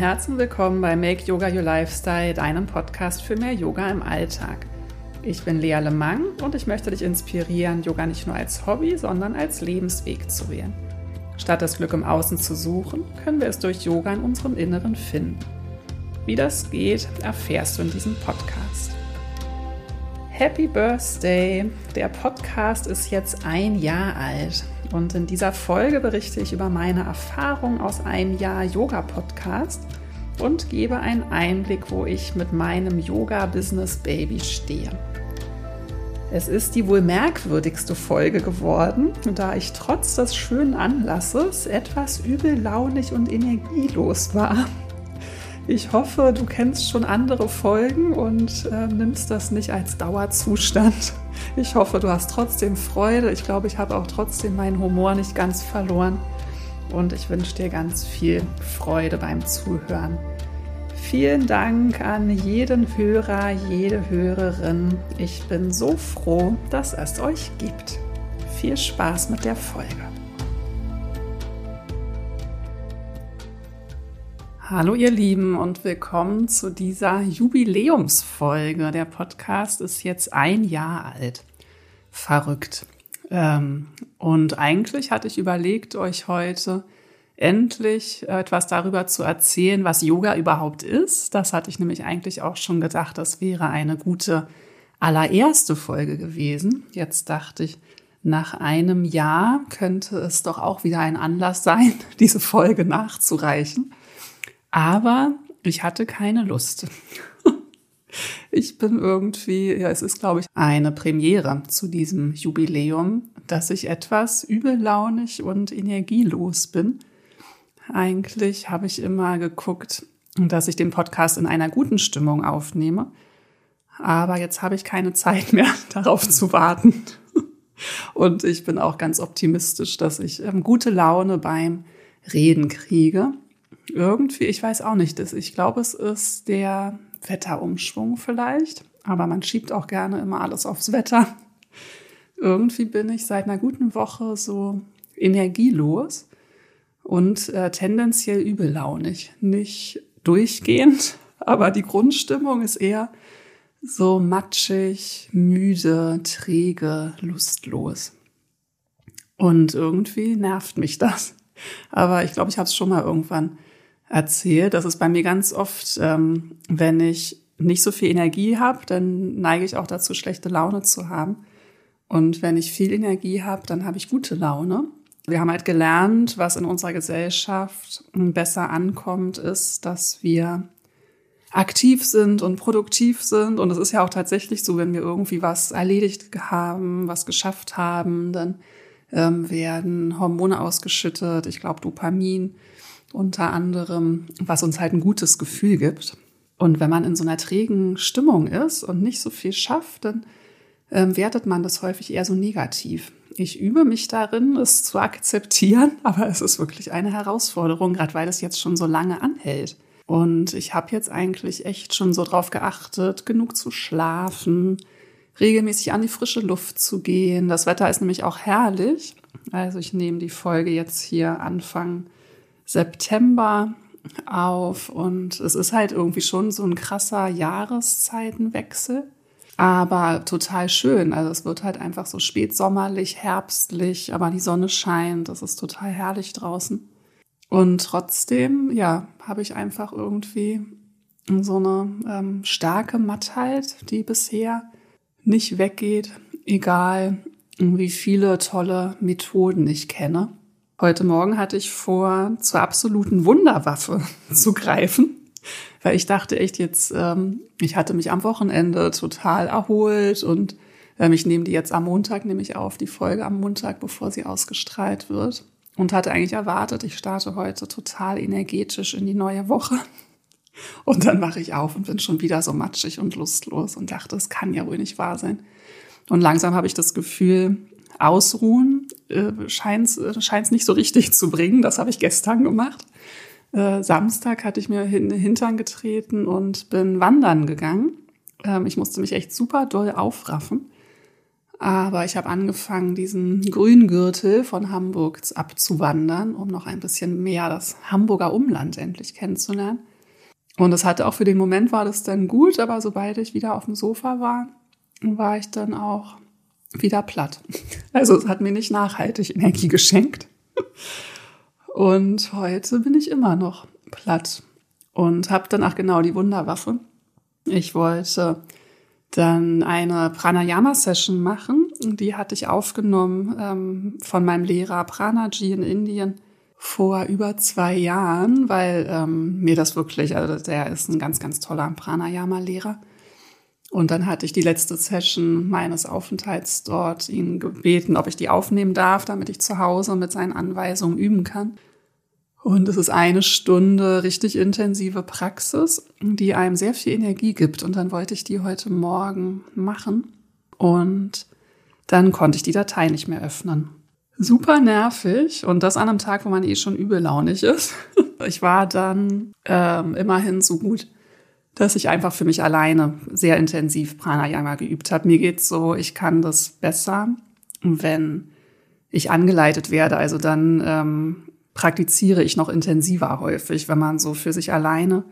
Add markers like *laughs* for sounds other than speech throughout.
Herzen willkommen bei Make Yoga Your Lifestyle, deinem Podcast für mehr Yoga im Alltag. Ich bin Lea Lemang und ich möchte dich inspirieren, Yoga nicht nur als Hobby, sondern als Lebensweg zu wählen. Statt das Glück im Außen zu suchen, können wir es durch Yoga in unserem Inneren finden. Wie das geht, erfährst du in diesem Podcast. Happy Birthday! Der Podcast ist jetzt ein Jahr alt und in dieser Folge berichte ich über meine Erfahrung aus einem Jahr Yoga-Podcast und gebe einen Einblick, wo ich mit meinem Yoga-Business-Baby stehe. Es ist die wohl merkwürdigste Folge geworden, da ich trotz des schönen Anlasses etwas übellaunig und energielos war. Ich hoffe, du kennst schon andere Folgen und äh, nimmst das nicht als Dauerzustand. Ich hoffe, du hast trotzdem Freude. Ich glaube, ich habe auch trotzdem meinen Humor nicht ganz verloren. Und ich wünsche dir ganz viel Freude beim Zuhören. Vielen Dank an jeden Hörer, jede Hörerin. Ich bin so froh, dass es euch gibt. Viel Spaß mit der Folge. Hallo ihr Lieben und willkommen zu dieser Jubiläumsfolge. Der Podcast ist jetzt ein Jahr alt. Verrückt. Ähm, und eigentlich hatte ich überlegt, euch heute endlich etwas darüber zu erzählen, was Yoga überhaupt ist. Das hatte ich nämlich eigentlich auch schon gedacht, das wäre eine gute allererste Folge gewesen. Jetzt dachte ich, nach einem Jahr könnte es doch auch wieder ein Anlass sein, *laughs* diese Folge nachzureichen. Aber ich hatte keine Lust. Ich bin irgendwie, ja, es ist, glaube ich, eine Premiere zu diesem Jubiläum, dass ich etwas übellaunig und energielos bin. Eigentlich habe ich immer geguckt, dass ich den Podcast in einer guten Stimmung aufnehme. Aber jetzt habe ich keine Zeit mehr, *laughs* darauf zu warten. Und ich bin auch ganz optimistisch, dass ich ähm, gute Laune beim Reden kriege irgendwie, ich weiß auch nicht, ich glaube, es ist der Wetterumschwung vielleicht, aber man schiebt auch gerne immer alles aufs Wetter. Irgendwie bin ich seit einer guten Woche so energielos und äh, tendenziell übellaunig. Nicht durchgehend, *laughs* aber die Grundstimmung ist eher so matschig, müde, träge, lustlos. Und irgendwie nervt mich das. Aber ich glaube, ich habe es schon mal irgendwann erzählt. Das ist bei mir ganz oft, ähm, wenn ich nicht so viel Energie habe, dann neige ich auch dazu, schlechte Laune zu haben. Und wenn ich viel Energie habe, dann habe ich gute Laune. Wir haben halt gelernt, was in unserer Gesellschaft besser ankommt, ist, dass wir aktiv sind und produktiv sind. Und es ist ja auch tatsächlich so, wenn wir irgendwie was erledigt haben, was geschafft haben, dann ähm, werden Hormone ausgeschüttet. Ich glaube, Dopamin unter anderem, was uns halt ein gutes Gefühl gibt. Und wenn man in so einer trägen Stimmung ist und nicht so viel schafft, dann ähm, wertet man das häufig eher so negativ. Ich übe mich darin, es zu akzeptieren, *laughs* aber es ist wirklich eine Herausforderung, gerade weil es jetzt schon so lange anhält. Und ich habe jetzt eigentlich echt schon so drauf geachtet, genug zu schlafen, regelmäßig an die frische Luft zu gehen. Das Wetter ist nämlich auch herrlich. Also ich nehme die Folge jetzt hier Anfang September auf und es ist halt irgendwie schon so ein krasser Jahreszeitenwechsel, aber total schön. Also es wird halt einfach so spätsommerlich, herbstlich, aber die Sonne scheint, das ist total herrlich draußen. Und trotzdem, ja, habe ich einfach irgendwie so eine ähm, starke Mattheit, die bisher nicht weggeht, egal wie viele tolle Methoden ich kenne. Heute Morgen hatte ich vor, zur absoluten Wunderwaffe *laughs* zu greifen, weil ich dachte echt jetzt, ähm, ich hatte mich am Wochenende total erholt und ähm, ich nehme die jetzt am Montag, nehme ich auf, die Folge am Montag, bevor sie ausgestrahlt wird. Und hatte eigentlich erwartet, ich starte heute total energetisch in die neue Woche. *laughs* Und dann mache ich auf und bin schon wieder so matschig und lustlos und dachte, es kann ja wohl nicht wahr sein. Und langsam habe ich das Gefühl, Ausruhen äh, scheint es nicht so richtig zu bringen. Das habe ich gestern gemacht. Äh, Samstag hatte ich mir in den Hintern getreten und bin wandern gegangen. Ähm, ich musste mich echt super doll aufraffen. Aber ich habe angefangen, diesen Grüngürtel von Hamburg abzuwandern, um noch ein bisschen mehr das Hamburger Umland endlich kennenzulernen. Und es hatte auch für den Moment war das dann gut, aber sobald ich wieder auf dem Sofa war, war ich dann auch wieder platt. Also es hat mir nicht nachhaltig Energie geschenkt. Und heute bin ich immer noch platt und habe dann auch genau die Wunderwaffe. Ich wollte dann eine Pranayama-Session machen. Die hatte ich aufgenommen ähm, von meinem Lehrer Pranaji in Indien vor über zwei Jahren, weil ähm, mir das wirklich, also der ist ein ganz, ganz toller Pranayama-Lehrer. Und dann hatte ich die letzte Session meines Aufenthalts dort ihn gebeten, ob ich die aufnehmen darf, damit ich zu Hause mit seinen Anweisungen üben kann. Und es ist eine Stunde richtig intensive Praxis, die einem sehr viel Energie gibt. Und dann wollte ich die heute Morgen machen. Und dann konnte ich die Datei nicht mehr öffnen. Super nervig. Und das an einem Tag, wo man eh schon übellaunig ist. *laughs* Ich war dann ähm, immerhin so gut dass ich einfach für mich alleine sehr intensiv Pranayama geübt habe. Mir geht's so, ich kann das besser, wenn ich angeleitet werde. Also dann ähm, praktiziere ich noch intensiver häufig. Wenn man so für sich alleine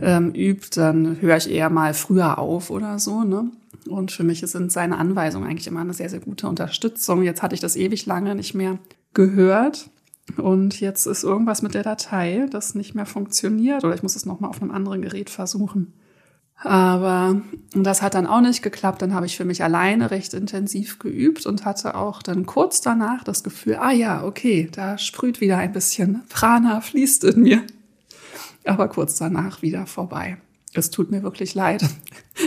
ähm, übt, dann höre ich eher mal früher auf oder so. Ne? Und für mich sind seine Anweisungen eigentlich immer eine sehr, sehr gute Unterstützung. Jetzt hatte ich das ewig lange nicht mehr gehört. Und jetzt ist irgendwas mit der Datei, das nicht mehr funktioniert oder ich muss es nochmal auf einem anderen Gerät versuchen. Aber das hat dann auch nicht geklappt. Dann habe ich für mich alleine recht intensiv geübt und hatte auch dann kurz danach das Gefühl, ah ja, okay, da sprüht wieder ein bisschen Prana, fließt in mir. Aber kurz danach wieder vorbei. Es tut mir wirklich leid.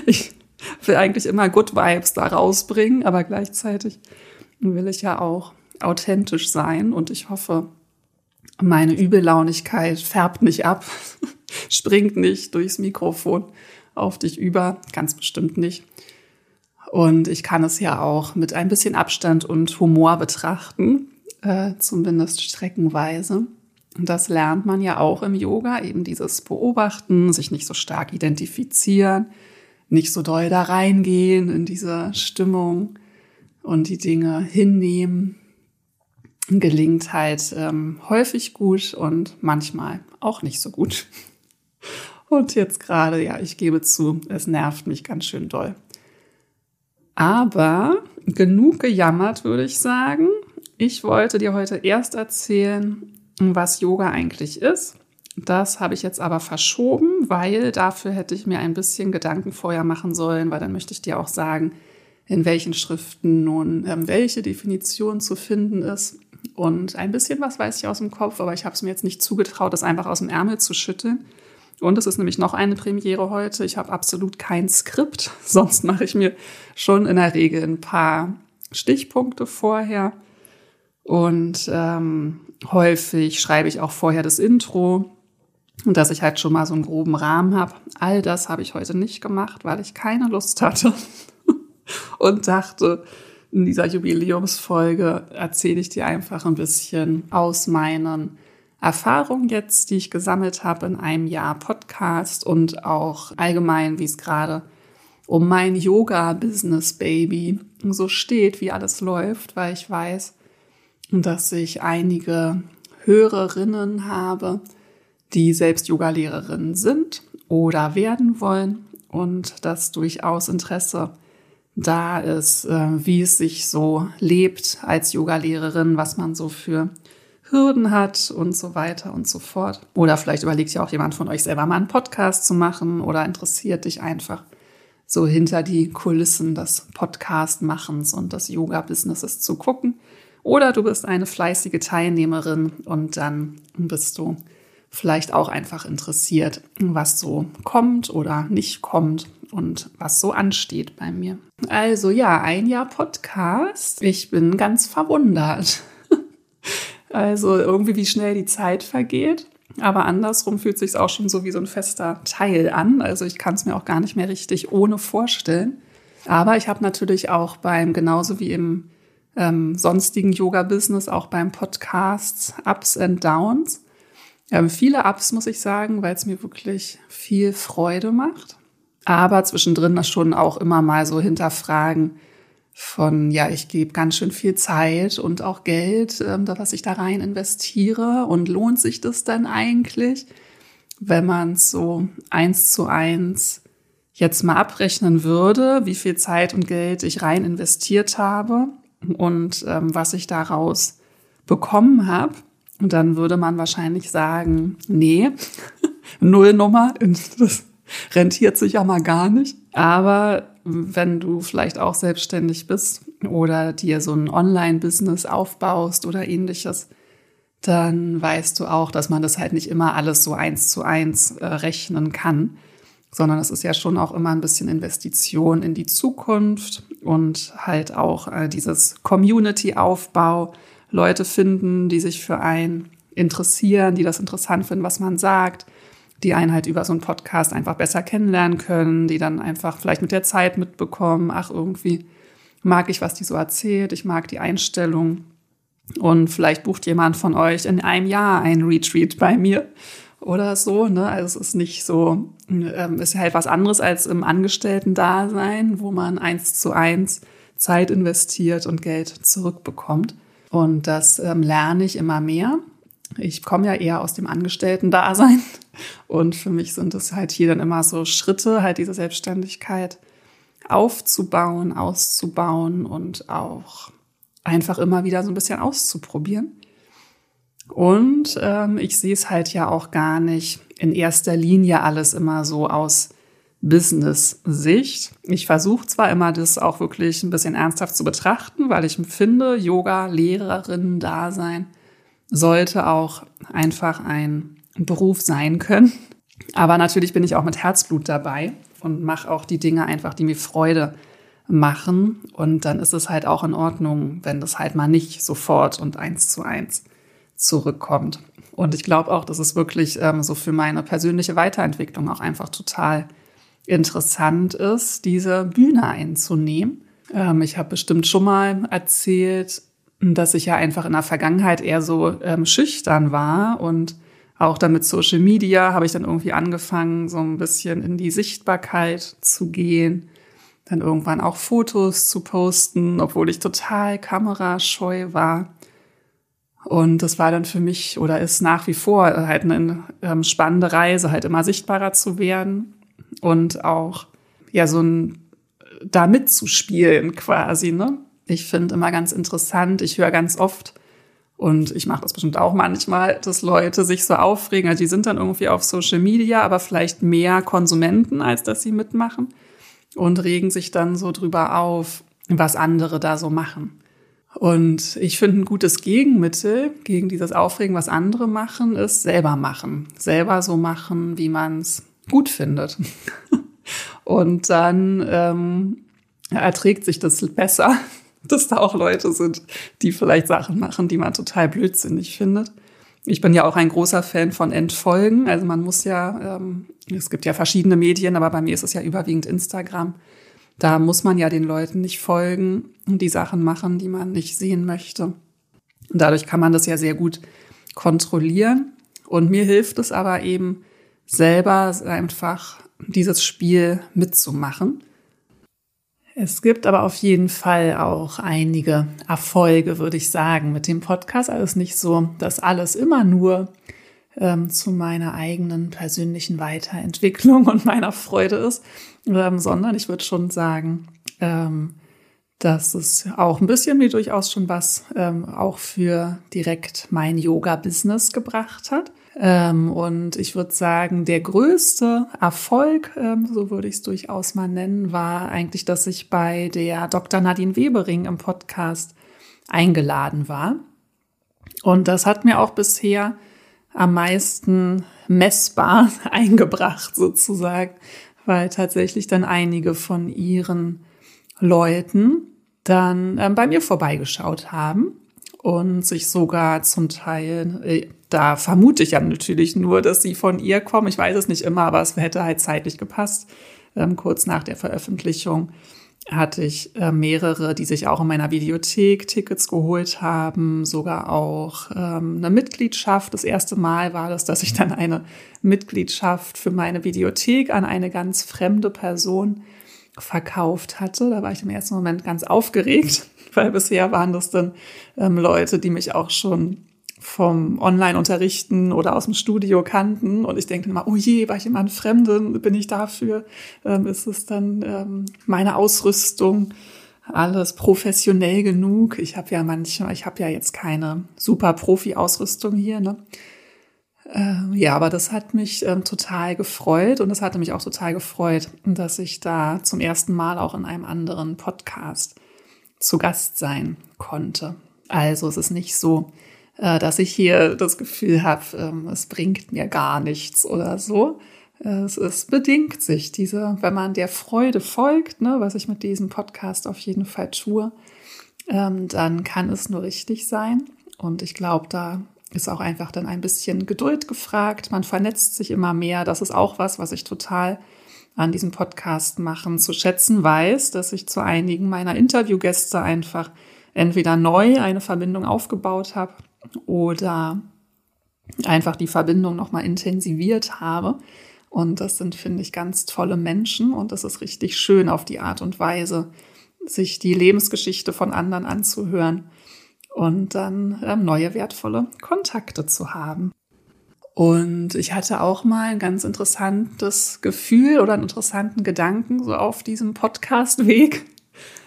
Ich will eigentlich immer Good Vibes da rausbringen, aber gleichzeitig will ich ja auch authentisch sein und ich hoffe, meine Übellaunigkeit färbt nicht ab, *laughs* springt nicht durchs Mikrofon auf dich über, ganz bestimmt nicht. Und ich kann es ja auch mit ein bisschen Abstand und Humor betrachten, äh, zumindest streckenweise. Und das lernt man ja auch im Yoga, eben dieses Beobachten, sich nicht so stark identifizieren, nicht so doll da reingehen in diese Stimmung und die Dinge hinnehmen, gelingt halt ähm, häufig gut und manchmal auch nicht so gut. Und jetzt gerade, ja, ich gebe zu, es nervt mich ganz schön doll. Aber genug gejammert, würde ich sagen. Ich wollte dir heute erst erzählen, was Yoga eigentlich ist. Das habe ich jetzt aber verschoben, weil dafür hätte ich mir ein bisschen Gedanken vorher machen sollen, weil dann möchte ich dir auch sagen, in welchen Schriften nun ähm, welche Definition zu finden ist. Und ein bisschen was weiß ich aus dem Kopf, aber ich habe es mir jetzt nicht zugetraut, das einfach aus dem Ärmel zu schütteln. Und es ist nämlich noch eine Premiere heute. Ich habe absolut kein Skript. *laughs* Sonst mache ich mir schon in der Regel ein paar Stichpunkte vorher. Und ähm, häufig schreibe ich auch vorher das Intro, dass ich halt schon mal so einen groben Rahmen habe. All das habe ich heute nicht gemacht, weil ich keine Lust hatte *laughs* und dachte, in dieser Jubiläumsfolge erzähle ich dir einfach ein bisschen aus meinen Erfahrungen jetzt, die ich gesammelt habe in einem Jahr Podcast und auch allgemein, wie es gerade um mein Yoga-Business-Baby so steht, wie alles läuft, weil ich weiß, dass ich einige Hörerinnen habe, die selbst Yogalehrerinnen sind oder werden wollen und das durchaus Interesse da ist, äh, wie es sich so lebt als Yogalehrerin, was man so für Hürden hat und so weiter und so fort. Oder vielleicht überlegt ja auch jemand von euch selber mal einen Podcast zu machen oder interessiert dich einfach so hinter die Kulissen des Podcast-Machens und des Yoga-Businesses zu gucken. Oder du bist eine fleißige Teilnehmerin und dann bist du vielleicht auch einfach interessiert, was so kommt oder nicht kommt und was so ansteht bei mir. Also ja, ein Jahr Podcast. Ich bin ganz verwundert. *laughs* Also irgendwie, wie schnell die Zeit vergeht. Aber andersrum fühlt sich auch schon so wie so ein fester Teil an. Also ich kann es mir auch gar nicht mehr richtig ohne vorstellen. Aber ich habe natürlich auch beim, genauso wie im ähm, sonstigen Yoga-Business, auch beim Podcast Ups and Downs. Ähm, viele Ups, muss ich sagen, weil es mir wirklich viel Freude macht. Aber zwischendrin das schon auch immer mal so hinterfragen, von, ja, ich gebe ganz schön viel Zeit und auch Geld, ähm, was ich da rein investiere und lohnt sich das dann eigentlich, wenn man es so eins zu eins jetzt mal abrechnen würde, wie viel Zeit und Geld ich rein investiert habe und ähm, was ich daraus bekommen habe. Und dann würde man wahrscheinlich sagen, nee, *laughs* Nullnummer, *laughs* das rentiert sich ja mal gar nicht. Aber wenn du vielleicht auch selbstständig bist oder dir so ein Online-Business aufbaust oder ähnliches, dann weißt du auch, dass man das halt nicht immer alles so eins zu eins äh, rechnen kann, sondern es ist ja schon auch immer ein bisschen Investition in die Zukunft und halt auch äh, dieses Community-Aufbau, Leute finden, die sich für einen interessieren, die das interessant finden, was man sagt, die einen halt über so einen Podcast einfach besser kennenlernen können, die dann einfach vielleicht mit der Zeit mitbekommen, ach, irgendwie mag ich, was die so erzählt, ich mag die Einstellung. Und vielleicht bucht jemand von euch in einem Jahr ein Retreat bei mir oder so. Ne? Also es ist nicht so, ähm, ist halt was anderes als im Angestellten-Dasein, wo man eins zu eins Zeit investiert und Geld zurückbekommt. Und das ähm, lerne ich immer mehr. Ich komme ja eher aus dem Angestellten-Dasein. *laughs* Und für mich sind es halt hier dann immer so Schritte, halt diese Selbstständigkeit aufzubauen, auszubauen und auch einfach immer wieder so ein bisschen auszuprobieren. Und ähm, ich sehe es halt ja auch gar nicht in erster Linie alles immer so aus Business-Sicht. Ich versuche zwar immer, das auch wirklich ein bisschen ernsthaft zu betrachten, weil ich finde, Yoga-Lehrerinnen-Dasein sollte auch einfach ein Beruf sein können. Aber natürlich bin ich auch mit Herzblut dabei und mache auch die Dinge einfach, die mir Freude machen. Und dann ist es halt auch in Ordnung, wenn das halt mal nicht sofort und eins zu eins zurückkommt. Und ich glaube auch, dass es wirklich ähm, so für meine persönliche Weiterentwicklung auch einfach total interessant ist, diese Bühne einzunehmen. Ähm, ich habe bestimmt schon mal erzählt, dass ich ja einfach in der Vergangenheit eher so ähm, schüchtern war und auch dann mit Social Media habe ich dann irgendwie angefangen, so ein bisschen in die Sichtbarkeit zu gehen, dann irgendwann auch Fotos zu posten, obwohl ich total kamerascheu war. Und das war dann für mich oder ist nach wie vor halt eine ähm, spannende Reise, halt immer sichtbarer zu werden und auch ja so ein da mitzuspielen quasi. Ne? Ich finde immer ganz interessant. Ich höre ganz oft und ich mache das bestimmt auch manchmal, dass Leute sich so aufregen. Also die sind dann irgendwie auf Social Media, aber vielleicht mehr Konsumenten, als dass sie mitmachen und regen sich dann so drüber auf, was andere da so machen. Und ich finde, ein gutes Gegenmittel gegen dieses Aufregen, was andere machen, ist selber machen. Selber so machen, wie man es gut findet. Und dann ähm, erträgt sich das besser, *laughs* dass da auch Leute sind, die vielleicht Sachen machen, die man total blödsinnig findet. Ich bin ja auch ein großer Fan von Entfolgen. Also man muss ja, ähm, es gibt ja verschiedene Medien, aber bei mir ist es ja überwiegend Instagram. Da muss man ja den Leuten nicht folgen und die Sachen machen, die man nicht sehen möchte. Und dadurch kann man das ja sehr gut kontrollieren. Und mir hilft es aber eben selber einfach dieses Spiel mitzumachen. Es gibt aber auf jeden Fall auch einige Erfolge, würde ich sagen, mit dem Podcast. Also es ist nicht so, dass alles immer nur ähm, zu meiner eigenen persönlichen Weiterentwicklung und meiner Freude ist, ähm, sondern ich würde schon sagen, ähm, dass es auch ein bisschen mir durchaus schon was ähm, auch für direkt mein Yoga-Business gebracht hat. Ähm, und ich würde sagen, der größte Erfolg, ähm, so würde ich es durchaus mal nennen, war eigentlich, dass ich bei der Dr. Nadine Webering im Podcast eingeladen war. Und das hat mir auch bisher am meisten messbar *laughs* eingebracht, sozusagen, weil tatsächlich dann einige von ihren Leuten dann ähm, bei mir vorbeigeschaut haben und sich sogar zum Teil, äh, da vermute ich ja natürlich nur, dass sie von ihr kommen. Ich weiß es nicht immer, aber es hätte halt zeitlich gepasst. Ähm, kurz nach der Veröffentlichung hatte ich äh, mehrere, die sich auch in meiner Videothek Tickets geholt haben, sogar auch ähm, eine Mitgliedschaft. Das erste Mal war das, dass ich dann eine Mitgliedschaft für meine Videothek an eine ganz fremde Person verkauft hatte. Da war ich im ersten Moment ganz aufgeregt, *laughs* weil bisher waren das dann ähm, Leute, die mich auch schon vom Online-Unterrichten oder aus dem Studio kannten. Und ich denke immer, oh je, war ich immer ein Fremden? Bin ich dafür? Ähm, ist es dann ähm, meine Ausrüstung? Alles professionell genug? Ich habe ja manchmal, ich habe ja jetzt keine super Profi-Ausrüstung hier, ne? Äh, ja, aber das hat mich ähm, total gefreut und es hatte mich auch total gefreut, dass ich da zum ersten Mal auch in einem anderen Podcast zu Gast sein konnte. Also es ist nicht so, äh, dass ich hier das Gefühl habe, ähm, es bringt mir gar nichts oder so. Es, es bedingt sich, diese, wenn man der Freude folgt, ne, was ich mit diesem Podcast auf jeden Fall tue, ähm, dann kann es nur richtig sein. Und ich glaube, da ist auch einfach dann ein bisschen Geduld gefragt. Man vernetzt sich immer mehr. Das ist auch was, was ich total an diesem Podcast machen zu schätzen weiß, dass ich zu einigen meiner Interviewgäste einfach entweder neu eine Verbindung aufgebaut habe oder einfach die Verbindung nochmal intensiviert habe. Und das sind, finde ich, ganz tolle Menschen und es ist richtig schön auf die Art und Weise, sich die Lebensgeschichte von anderen anzuhören und dann ähm, neue wertvolle Kontakte zu haben. Und ich hatte auch mal ein ganz interessantes Gefühl oder einen interessanten Gedanken so auf diesem Podcast-Weg,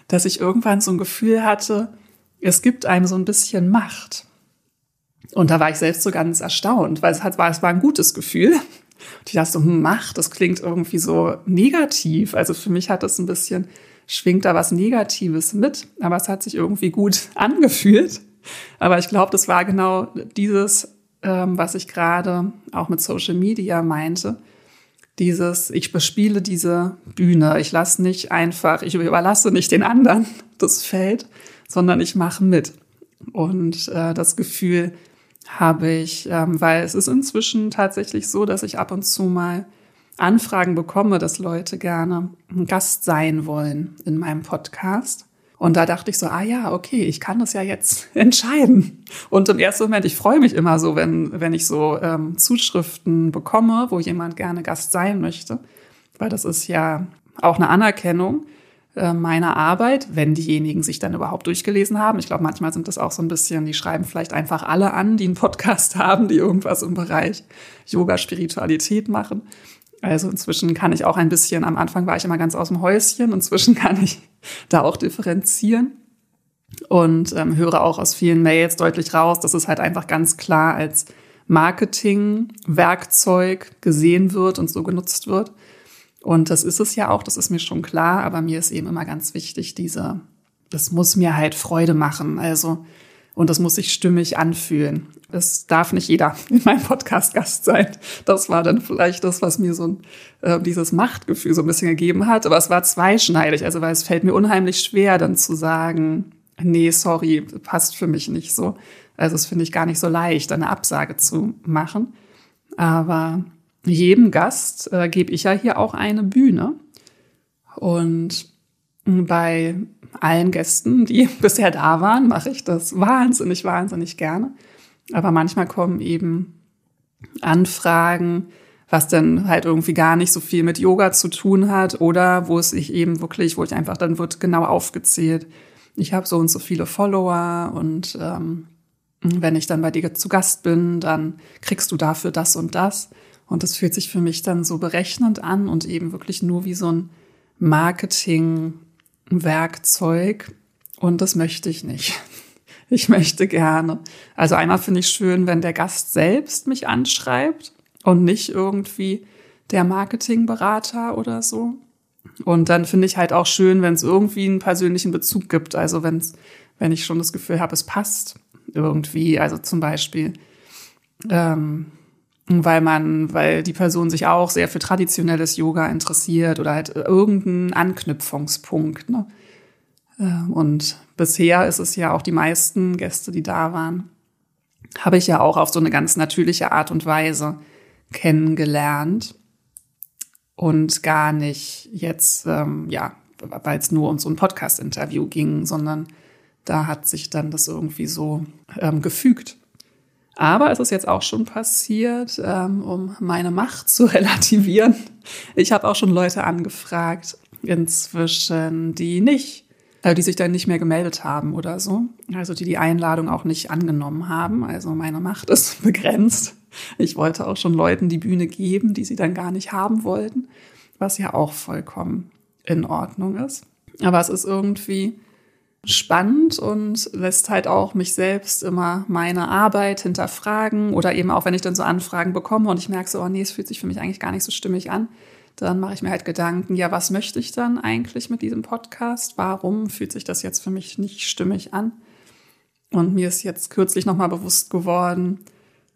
dass ich irgendwann so ein Gefühl hatte, es gibt einem so ein bisschen Macht. Und da war ich selbst so ganz erstaunt, weil es, hat, war, es war ein gutes Gefühl. Und ich dachte so, hm, Macht, das klingt irgendwie so negativ. Also für mich hat das ein bisschen schwingt da was Negatives mit, aber es hat sich irgendwie gut *laughs* angefühlt. Aber ich glaube, das war genau dieses, ähm, was ich gerade auch mit Social Media meinte. Dieses, ich bespiele diese Bühne. Ich lasse nicht einfach, ich überlasse nicht den anderen *laughs* das Feld, sondern ich mache mit. Und äh, das Gefühl habe ich, ähm, weil es ist inzwischen tatsächlich so, dass ich ab und zu mal Anfragen bekomme, dass Leute gerne ein Gast sein wollen in meinem Podcast. Und da dachte ich so, ah ja, okay, ich kann das ja jetzt *laughs* entscheiden. Und im ersten Moment, ich freue mich immer so, wenn, wenn ich so ähm, Zuschriften bekomme, wo jemand gerne Gast sein möchte, weil das ist ja auch eine Anerkennung äh, meiner Arbeit, wenn diejenigen sich dann überhaupt durchgelesen haben. Ich glaube, manchmal sind das auch so ein bisschen, die schreiben vielleicht einfach alle an, die einen Podcast *laughs* haben, die irgendwas im Bereich Yoga, Spiritualität machen. Also inzwischen kann ich auch ein bisschen, am Anfang war ich immer ganz aus dem Häuschen, inzwischen *laughs* kann ich da auch differenzieren und ähm, höre auch aus vielen Mails deutlich raus, dass es halt einfach ganz klar als Marketing-Werkzeug gesehen wird und so genutzt wird. Und das ist es ja auch, das ist mir schon klar, aber mir ist eben immer ganz wichtig, diese, das muss mir halt Freude machen. Also und das muss sich stimmig anfühlen. Es darf nicht jeder *laughs* in meinem Podcast Gast sein. Das war dann vielleicht das, was mir so ein, äh, dieses Machtgefühl so ein bisschen gegeben hat. Aber es war zweischneidig. Also, weil es fällt mir unheimlich schwer, dann zu sagen, nee, sorry, passt für mich nicht so. Also, es finde ich gar nicht so leicht, eine Absage zu machen. Aber jedem Gast äh, gebe ich ja hier auch eine Bühne. Und bei allen Gästen, die *laughs* bisher da waren, mache ich das wahnsinnig, wahnsinnig gerne. Aber manchmal kommen eben Anfragen, was dann halt irgendwie gar nicht so viel mit Yoga zu tun hat oder wo es sich eben wirklich, wo ich einfach, dann wird genau aufgezählt, ich habe so und so viele Follower und ähm, wenn ich dann bei dir zu Gast bin, dann kriegst du dafür das und das. Und das fühlt sich für mich dann so berechnend an und eben wirklich nur wie so ein Marketing Werkzeug und das möchte ich nicht. *laughs* Ich möchte gerne. Also einmal finde ich schön, wenn der Gast selbst mich anschreibt und nicht irgendwie der Marketingberater oder so. Und dann finde ich halt auch schön, wenn es irgendwie einen persönlichen Bezug gibt. Also wenn wenn ich schon das Gefühl habe, es passt irgendwie. Also zum Beispiel, ähm, weil man, weil die Person sich auch sehr für traditionelles Yoga interessiert oder halt irgendeinen Anknüpfungspunkt. Ne? Äh, und bisher ist es ja auch die meisten Gäste, die da waren, habe ich ja auch auf so eine ganz natürliche Art und Weise kennengelernt und gar nicht jetzt, ähm, ja, weil es nur um so ein Podcast-Interview ging, sondern da hat sich dann das irgendwie so ähm, gefügt. Aber es ist jetzt auch schon passiert, ähm, um meine Macht zu *laughs* relativieren. Ich habe auch schon Leute angefragt, inzwischen, die nicht, also die sich dann nicht mehr gemeldet haben oder so. Also die die Einladung auch nicht angenommen haben. Also meine Macht *laughs* ist begrenzt. Ich wollte auch schon Leuten die Bühne geben, die sie dann gar nicht haben wollten, was ja auch vollkommen in Ordnung ist. Aber es ist irgendwie spannend und lässt halt auch mich selbst immer meine Arbeit hinterfragen oder eben auch, wenn ich dann so Anfragen bekomme und ich merke so, oh nee, es fühlt sich für mich eigentlich gar nicht so stimmig an, dann mache ich mir halt Gedanken, ja, was möchte ich dann eigentlich mit diesem Podcast? Warum fühlt sich das jetzt für mich nicht stimmig an? Und mir ist jetzt kürzlich nochmal bewusst geworden,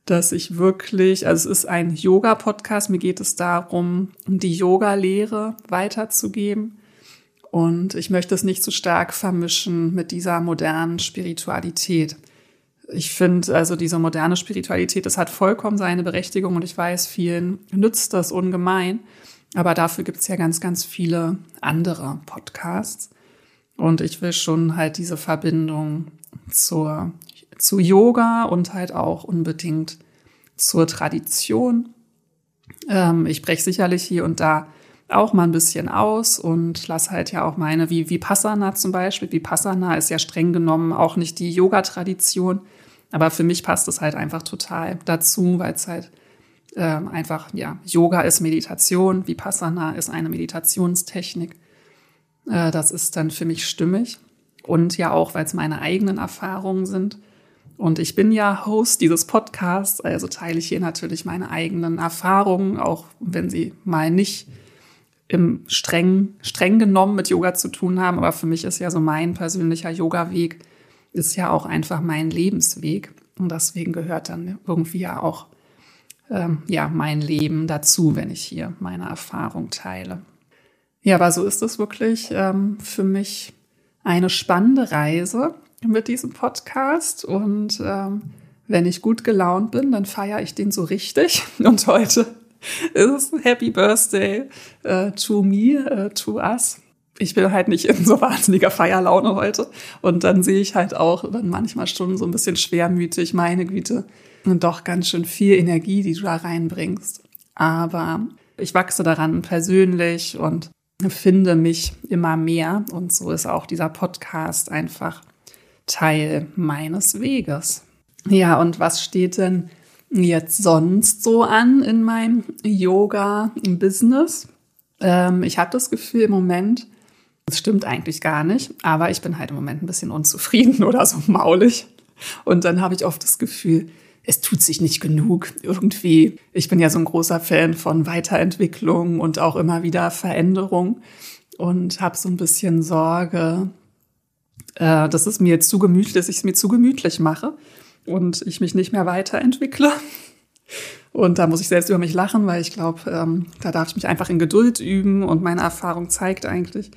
dass ich wirklich, also es ist ein Yoga-Podcast, mir geht es darum, die Yoga-Lehre weiterzugeben. Und ich möchte es nicht zu so stark vermischen mit dieser modernen Spiritualität. Ich finde, also diese moderne Spiritualität, das hat vollkommen seine Berechtigung und ich weiß, vielen nützt das ungemein. Aber dafür gibt es ja ganz, ganz viele andere Podcasts. Und ich will schon halt diese Verbindung zur zu Yoga und halt auch unbedingt zur Tradition. Ähm, ich breche sicherlich hier und da auch mal ein bisschen aus und lasse halt ja auch meine, wie Vipassana zum Beispiel. Vipassana ist ja streng genommen auch nicht die Yoga-Tradition, aber für mich passt es halt einfach total dazu, weil es halt ähm, einfach, ja, Yoga ist Meditation, Vipassana ist eine Meditationstechnik. Äh, das ist dann für mich stimmig und ja auch, weil es meine eigenen Erfahrungen sind. Und ich bin ja Host dieses Podcasts, also teile ich hier natürlich meine eigenen Erfahrungen, auch wenn sie mal nicht im streng, streng genommen mit Yoga zu tun haben. Aber für mich ist ja so mein persönlicher Yoga-Weg, ist ja auch einfach mein Lebensweg. Und deswegen gehört dann irgendwie ja auch ähm, ja, mein Leben dazu, wenn ich hier meine Erfahrung teile. Ja, aber so ist es wirklich ähm, für mich eine spannende Reise mit diesem Podcast. Und ähm, wenn ich gut gelaunt bin, dann feiere ich den so richtig. Und heute *laughs* ist Happy Birthday uh, to me, uh, to us. Ich bin halt nicht in so wahnsinniger Feierlaune heute. Und dann sehe ich halt auch dann manchmal schon so ein bisschen schwermütig, meine Güte, und doch ganz schön viel Energie, die du da reinbringst. Aber ich wachse daran persönlich und finde mich immer mehr. Und so ist auch dieser Podcast einfach Teil meines Weges. Ja, und was steht denn jetzt sonst so an in meinem Yoga-Business? Ähm, ich habe das Gefühl im Moment, das stimmt eigentlich gar nicht, aber ich bin halt im Moment ein bisschen unzufrieden *laughs* oder so maulig. Und dann habe ich oft das Gefühl, es tut sich nicht genug. Irgendwie, ich bin ja so ein großer Fan von Weiterentwicklung und auch immer wieder Veränderung und habe so ein bisschen Sorge, äh, dass es mir zu gemütlich, dass ich es mir zu gemütlich mache und ich mich nicht mehr weiterentwickle. Und da muss ich selbst über mich lachen, weil ich glaube, ähm, da darf ich mich einfach in Geduld üben und meine Erfahrung zeigt eigentlich,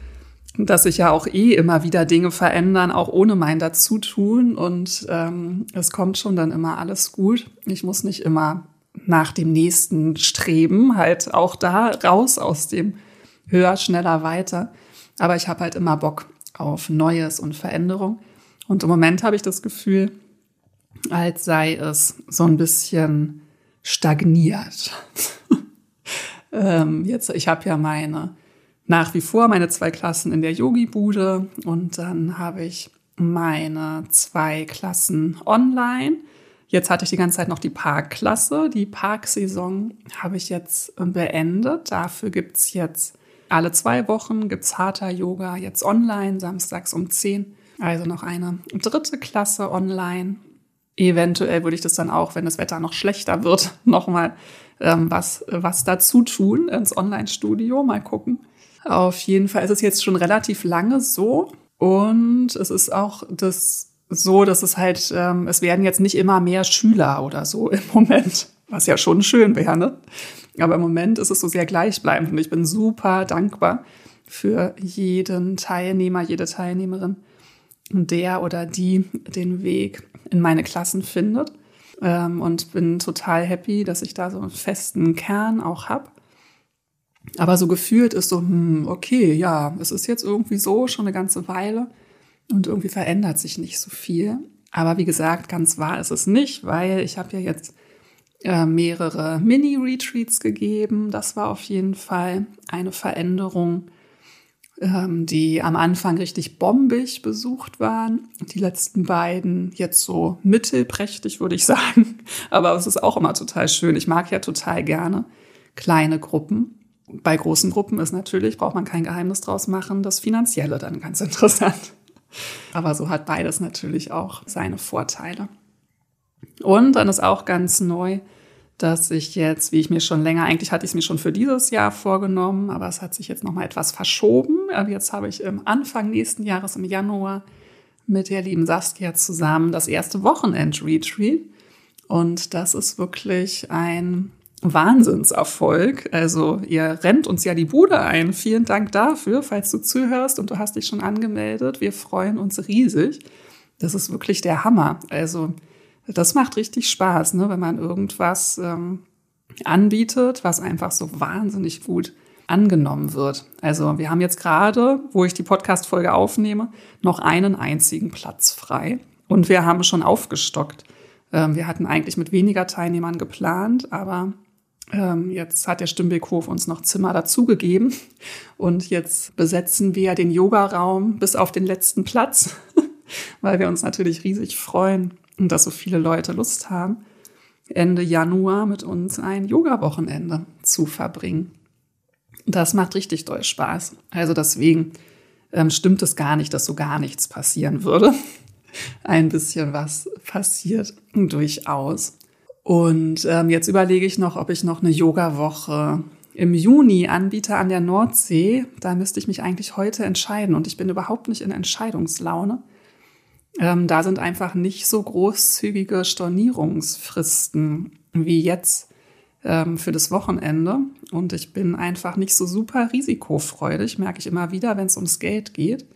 dass sich ja auch eh immer wieder Dinge verändern, auch ohne mein Dazutun. Und ähm, es kommt schon dann immer alles gut. Ich muss nicht immer nach dem nächsten streben, halt auch da raus aus dem höher, schneller, weiter. Aber ich habe halt immer Bock auf Neues und Veränderung. Und im Moment habe ich das Gefühl, als sei es so ein bisschen stagniert. *laughs* ähm, jetzt, ich habe ja meine nach wie vor meine zwei Klassen in der Yogi-Bude und dann habe ich meine zwei Klassen online. Jetzt hatte ich die ganze Zeit noch die Parkklasse. Die Parksaison habe ich jetzt beendet. Dafür gibt's jetzt alle zwei Wochen gibt's Yoga jetzt online, samstags um 10. Also noch eine dritte Klasse online. Eventuell würde ich das dann auch, wenn das Wetter noch schlechter wird, *laughs* nochmal ähm, was, was dazu tun ins Online-Studio. Mal gucken. Auf jeden Fall ist es jetzt schon relativ lange so. Und es ist auch das so, dass es halt, ähm, es werden jetzt nicht immer mehr Schüler oder so *laughs* im Moment, was ja schon schön wäre, ne? Aber im Moment ist es so sehr gleichbleibend und ich bin super dankbar für jeden Teilnehmer, jede Teilnehmerin, der oder die den Weg in meine Klassen findet. Ähm, und bin total happy, dass ich da so einen festen Kern auch habe. Aber so gefühlt ist so, hm, okay, ja, es ist jetzt irgendwie so schon eine ganze Weile und irgendwie verändert sich nicht so viel. Aber wie gesagt, ganz wahr ist es nicht, weil ich habe ja jetzt äh, mehrere Mini-Retreats gegeben. Das war auf jeden Fall eine Veränderung. Ähm, die am Anfang richtig bombig besucht waren. Die letzten beiden jetzt so mittelprächtig, würde ich *laughs* sagen. Aber es ist auch immer total schön. Ich mag ja total gerne kleine Gruppen. Bei großen Gruppen ist natürlich, braucht man kein Geheimnis draus machen, das Finanzielle dann ganz *laughs* interessant. Aber so hat beides natürlich auch seine Vorteile. Und dann ist auch ganz neu, dass ich jetzt, wie ich mir schon länger, eigentlich hatte ich es mir schon für dieses Jahr vorgenommen, aber es hat sich jetzt nochmal etwas verschoben. Aber jetzt habe ich im Anfang nächsten Jahres, im Januar, mit der lieben Saskia zusammen das erste Wochenend-Retreat. Und das ist wirklich ein Wahnsinnserfolg. Also ihr rennt uns ja die Bude ein. Vielen Dank dafür, falls du zuhörst und du hast dich schon angemeldet. Wir freuen uns riesig. Das ist wirklich der Hammer. Also das macht richtig Spaß, ne, wenn man irgendwas ähm, anbietet, was einfach so wahnsinnig gut angenommen wird. Also wir haben jetzt gerade, wo ich die Podcast-Folge aufnehme, noch einen einzigen Platz frei. Und wir haben schon aufgestockt. Ähm, wir hatten eigentlich mit weniger Teilnehmern geplant, aber ähm, jetzt hat der Stimmbeckhof uns noch Zimmer dazugegeben. Und jetzt besetzen wir den Yogaraum bis auf den letzten Platz, *laughs* weil wir uns natürlich riesig freuen, und dass so viele Leute Lust haben, Ende Januar mit uns ein Yoga-Wochenende zu verbringen. Das macht richtig doll Spaß. Also deswegen ähm, stimmt es gar nicht, dass so gar nichts passieren würde. *laughs* Ein bisschen was passiert durchaus. Und ähm, jetzt überlege ich noch, ob ich noch eine Yoga-Woche im Juni anbiete an der Nordsee. Da müsste ich mich eigentlich heute entscheiden und ich bin überhaupt nicht in Entscheidungslaune. Ähm, da sind einfach nicht so großzügige Stornierungsfristen wie jetzt ähm, für das Wochenende. Und ich bin einfach nicht so super risikofreudig, merke ich immer wieder, wenn es ums Geld geht.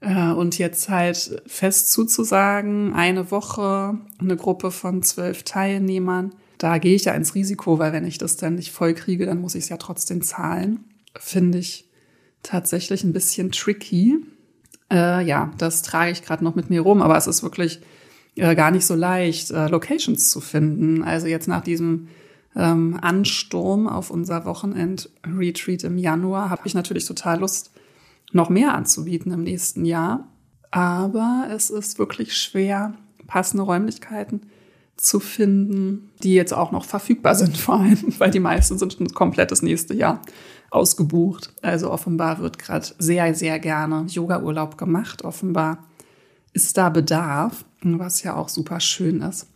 Äh, und jetzt halt fest zuzusagen, eine Woche, eine Gruppe von zwölf Teilnehmern, da gehe ich ja ins Risiko, weil wenn ich das dann nicht voll kriege, dann muss ich es ja trotzdem zahlen. Finde ich tatsächlich ein bisschen tricky. Äh, ja, das trage ich gerade noch mit mir rum, aber es ist wirklich äh, gar nicht so leicht, äh, Locations zu finden. Also jetzt nach diesem ähm, Ansturm auf unser Wochenend-Retreat im Januar habe ich natürlich total Lust, noch mehr anzubieten im nächsten Jahr. Aber es ist wirklich schwer, passende Räumlichkeiten zu finden, die jetzt auch noch verfügbar *laughs* sind, vor allem, weil die meisten sind ein komplettes nächste Jahr ausgebucht. Also offenbar wird gerade sehr, sehr gerne Yoga-Urlaub gemacht. Offenbar ist da Bedarf, was ja auch super schön ist.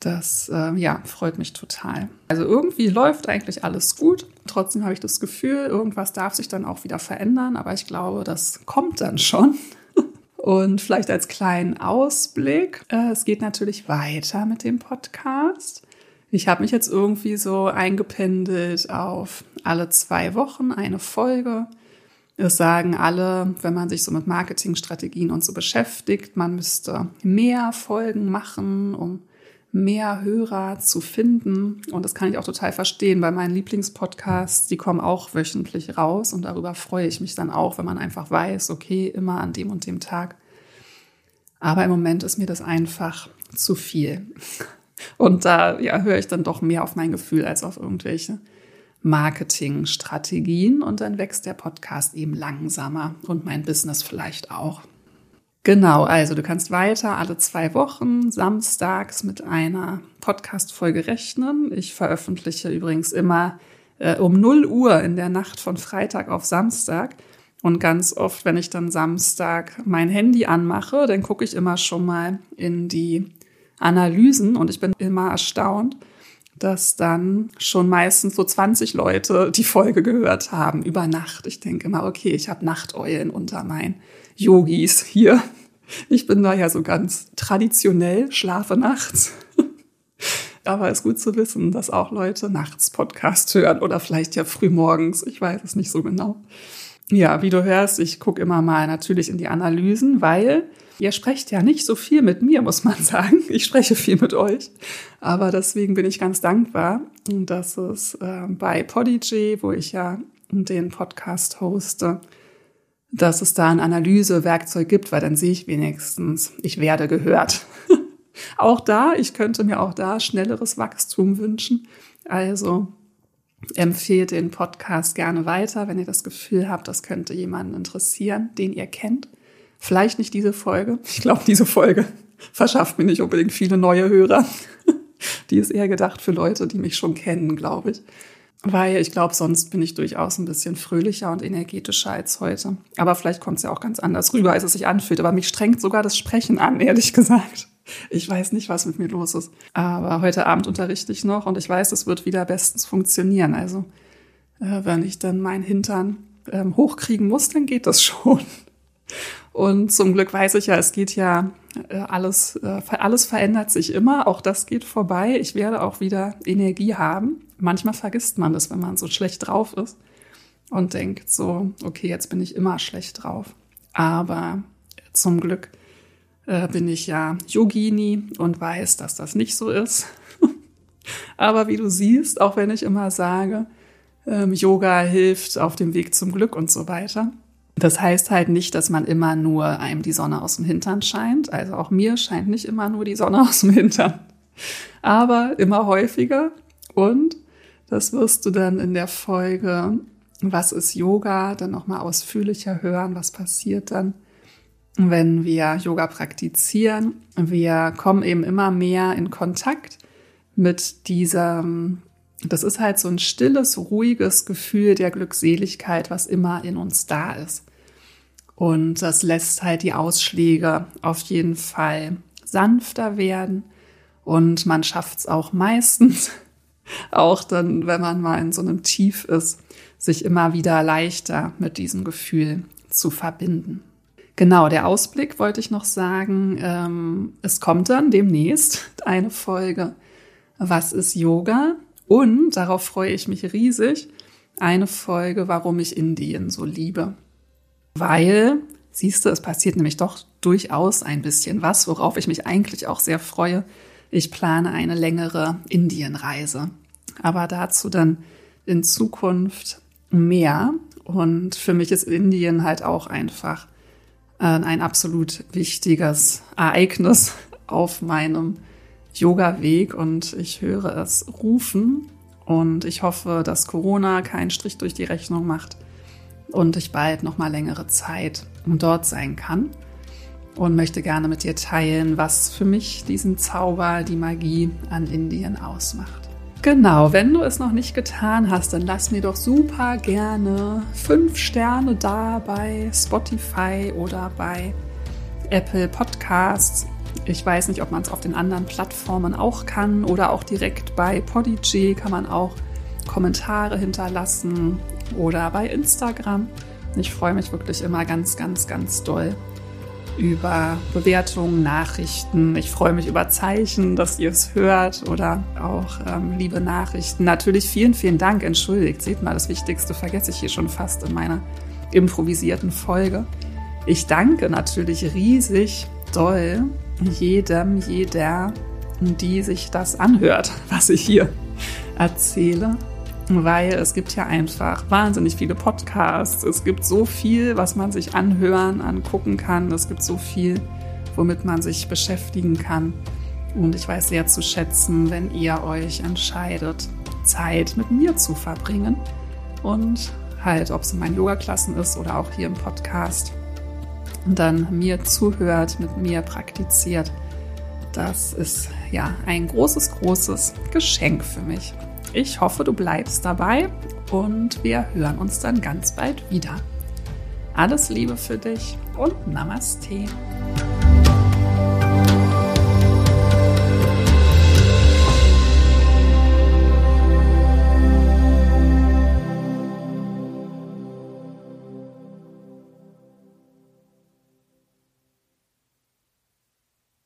Das äh, ja, freut mich total. Also irgendwie läuft eigentlich alles gut. Trotzdem habe ich das Gefühl, irgendwas darf sich dann auch wieder verändern, aber ich glaube, das kommt dann schon. *laughs* Und vielleicht als kleinen Ausblick, äh, es geht natürlich weiter mit dem Podcast. Ich habe mich jetzt irgendwie so eingependelt auf alle zwei Wochen eine Folge. Es sagen alle, wenn man sich so mit Marketingstrategien und so beschäftigt, man müsste mehr Folgen machen, um mehr Hörer zu finden. Und das kann ich auch total verstehen, weil meinen Lieblingspodcasts, die kommen auch wöchentlich raus und darüber freue ich mich dann auch, wenn man einfach weiß, okay, immer an dem und dem Tag. Aber im Moment ist mir das einfach zu viel. Und da ja, höre ich dann doch mehr auf mein Gefühl als auf irgendwelche Marketingstrategien. Und dann wächst der Podcast eben langsamer und mein Business vielleicht auch. Genau, also du kannst weiter alle zwei Wochen samstags mit einer Podcast-Folge rechnen. Ich veröffentliche übrigens immer äh, um 0 Uhr in der Nacht von Freitag auf Samstag. Und ganz oft, wenn ich dann Samstag mein Handy anmache, dann gucke ich immer schon mal in die Analysen und ich bin immer erstaunt, dass dann schon meistens so 20 Leute die Folge gehört haben über Nacht. Ich denke immer, okay, ich habe Nachteulen unter meinen Yogis hier. Ich bin da ja so ganz traditionell, schlafe nachts. *laughs* Aber es ist gut zu wissen, dass auch Leute nachts Podcast hören oder vielleicht ja früh morgens. Ich weiß es nicht so genau. Ja, wie du hörst, ich gucke immer mal natürlich in die Analysen, weil Ihr sprecht ja nicht so viel mit mir, muss man sagen. Ich spreche viel mit euch. Aber deswegen bin ich ganz dankbar, dass es äh, bei Podigy, wo ich ja den Podcast hoste, dass es da ein Analysewerkzeug gibt, weil dann sehe ich wenigstens, ich werde gehört. *laughs* auch da, ich könnte mir auch da schnelleres Wachstum wünschen. Also Empfehlt den Podcast gerne weiter, wenn ihr das Gefühl habt, das könnte jemanden interessieren, den ihr kennt. Vielleicht nicht diese Folge. Ich glaube, diese Folge *laughs* verschafft mir nicht unbedingt viele neue Hörer. *laughs* Die ist eher gedacht für Leute, die mich schon kennen, glaube ich. Weil ich glaube, sonst bin ich durchaus ein bisschen fröhlicher und energetischer als heute. Aber vielleicht kommt es ja auch ganz anders rüber, als es sich anfühlt. Aber mich strengt sogar das Sprechen an, ehrlich gesagt. Ich weiß nicht, was mit mir los ist. Aber heute Abend unterrichte ich noch und ich weiß, es wird wieder bestens funktionieren. Also, äh, wenn ich dann meinen Hintern ähm, hochkriegen muss, dann geht das schon. Und zum Glück weiß ich ja, es geht ja äh, alles, äh, alles verändert sich immer. Auch das geht vorbei. Ich werde auch wieder Energie haben. Manchmal vergisst man das, wenn man so schlecht drauf ist und denkt so, okay, jetzt bin ich immer schlecht drauf. Aber zum Glück äh, bin ich ja Yogini und weiß, dass das nicht so ist. *laughs* Aber wie du siehst, auch wenn ich immer sage, ähm, Yoga hilft auf dem Weg zum Glück und so weiter, das heißt halt nicht, dass man immer nur einem die Sonne aus dem Hintern scheint. Also auch mir scheint nicht immer nur die Sonne *laughs* aus dem Hintern. Aber immer häufiger. Und das wirst du dann in der Folge Was ist Yoga? dann nochmal ausführlicher hören. Was passiert dann, wenn wir Yoga praktizieren? Wir kommen eben immer mehr in Kontakt mit diesem das ist halt so ein stilles, ruhiges Gefühl der Glückseligkeit, was immer in uns da ist. Und das lässt halt die Ausschläge auf jeden Fall sanfter werden. Und man schafft es auch meistens, *laughs* auch dann, wenn man mal in so einem Tief ist, sich immer wieder leichter mit diesem Gefühl zu verbinden. Genau, der Ausblick wollte ich noch sagen. Ähm, es kommt dann demnächst *laughs* eine Folge. Was ist Yoga? Und darauf freue ich mich riesig. Eine Folge, warum ich Indien so liebe. Weil, siehst du, es passiert nämlich doch durchaus ein bisschen was, worauf ich mich eigentlich auch sehr freue. Ich plane eine längere Indienreise. Aber dazu dann in Zukunft mehr. Und für mich ist Indien halt auch einfach äh, ein absolut wichtiges Ereignis auf meinem Yoga-Weg und ich höre es rufen und ich hoffe, dass Corona keinen Strich durch die Rechnung macht und ich bald noch mal längere Zeit dort sein kann und möchte gerne mit dir teilen, was für mich diesen Zauber, die Magie an Indien ausmacht. Genau, wenn du es noch nicht getan hast, dann lass mir doch super gerne fünf Sterne da bei Spotify oder bei Apple Podcasts ich weiß nicht, ob man es auf den anderen Plattformen auch kann oder auch direkt bei Podigy kann man auch Kommentare hinterlassen oder bei Instagram. Ich freue mich wirklich immer ganz, ganz, ganz doll über Bewertungen, Nachrichten. Ich freue mich über Zeichen, dass ihr es hört oder auch ähm, liebe Nachrichten. Natürlich vielen, vielen Dank. Entschuldigt, seht mal, das Wichtigste vergesse ich hier schon fast in meiner improvisierten Folge. Ich danke natürlich riesig doll jedem, jeder, die sich das anhört, *laughs* was ich hier erzähle. Weil es gibt ja einfach wahnsinnig viele Podcasts. Es gibt so viel, was man sich anhören, angucken kann. Es gibt so viel, womit man sich beschäftigen kann. Und ich weiß sehr zu schätzen, wenn ihr euch entscheidet, Zeit mit mir zu verbringen. Und halt, ob es in meinen Yoga-Klassen ist oder auch hier im Podcast und dann mir zuhört, mit mir praktiziert. Das ist ja ein großes, großes Geschenk für mich. Ich hoffe, du bleibst dabei und wir hören uns dann ganz bald wieder. Alles Liebe für dich und Namaste.